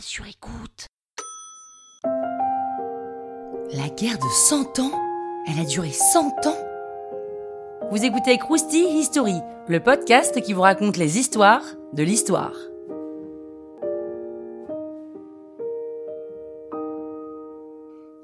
sur écoute. La guerre de 100 ans Elle a duré 100 ans Vous écoutez Krusty History, le podcast qui vous raconte les histoires de l'histoire.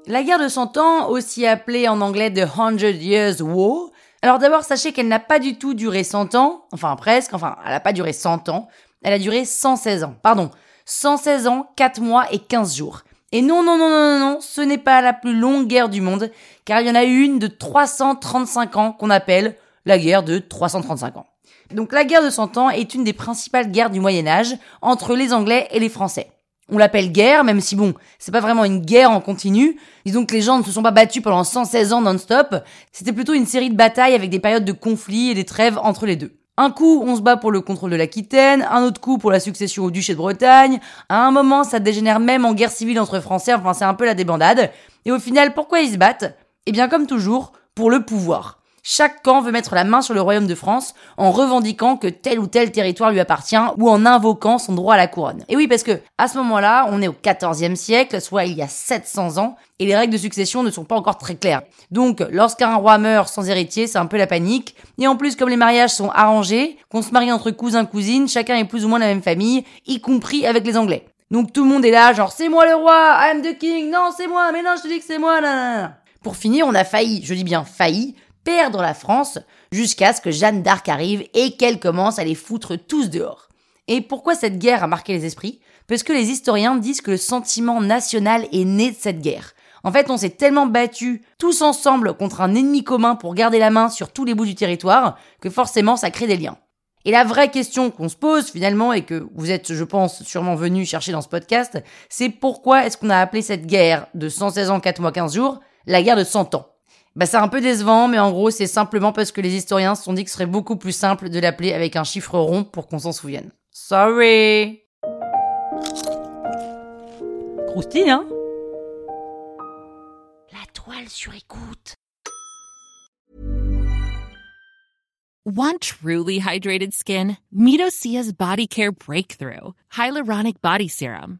La guerre de 100 ans, aussi appelée en anglais The Hundred Years War, alors d'abord sachez qu'elle n'a pas du tout duré 100 ans, enfin presque, enfin elle n'a pas duré 100 ans, elle a duré 116 ans, pardon, 116 ans, 4 mois et 15 jours. Et non, non, non, non, non, ce n'est pas la plus longue guerre du monde, car il y en a une de 335 ans qu'on appelle la guerre de 335 ans. Donc la guerre de 100 ans est une des principales guerres du Moyen Âge entre les Anglais et les Français. On l'appelle guerre, même si bon, c'est pas vraiment une guerre en continu. Disons que les gens ne se sont pas battus pendant 116 ans non-stop. C'était plutôt une série de batailles avec des périodes de conflits et des trêves entre les deux. Un coup, on se bat pour le contrôle de l'Aquitaine, un autre coup pour la succession au duché de Bretagne. À un moment, ça dégénère même en guerre civile entre Français, enfin c'est un peu la débandade. Et au final, pourquoi ils se battent? Eh bien comme toujours, pour le pouvoir. Chaque camp veut mettre la main sur le royaume de France en revendiquant que tel ou tel territoire lui appartient ou en invoquant son droit à la couronne. Et oui, parce que à ce moment-là, on est au XIVe siècle, soit il y a 700 ans, et les règles de succession ne sont pas encore très claires. Donc, lorsqu'un roi meurt sans héritier, c'est un peu la panique. Et en plus, comme les mariages sont arrangés, qu'on se marie entre cousins cousines, chacun est plus ou moins la même famille, y compris avec les Anglais. Donc tout le monde est là, genre c'est moi le roi, I'm the king, non c'est moi, mais non je te dis que c'est moi, nan, Pour finir, on a failli, je dis bien failli, perdre la France jusqu'à ce que Jeanne d'Arc arrive et qu'elle commence à les foutre tous dehors. Et pourquoi cette guerre a marqué les esprits? Parce que les historiens disent que le sentiment national est né de cette guerre. En fait, on s'est tellement battus tous ensemble contre un ennemi commun pour garder la main sur tous les bouts du territoire que forcément ça crée des liens. Et la vraie question qu'on se pose finalement et que vous êtes, je pense, sûrement venu chercher dans ce podcast, c'est pourquoi est-ce qu'on a appelé cette guerre de 116 ans, 4 mois, 15 jours, la guerre de 100 ans? Bah c'est un peu décevant, mais en gros c'est simplement parce que les historiens se sont dit que ce serait beaucoup plus simple de l'appeler avec un chiffre rond pour qu'on s'en souvienne. Sorry Croustille, hein? La toile sur écoute. Want truly hydrated skin? Midosia's Body Care Breakthrough Hyaluronic Body Serum.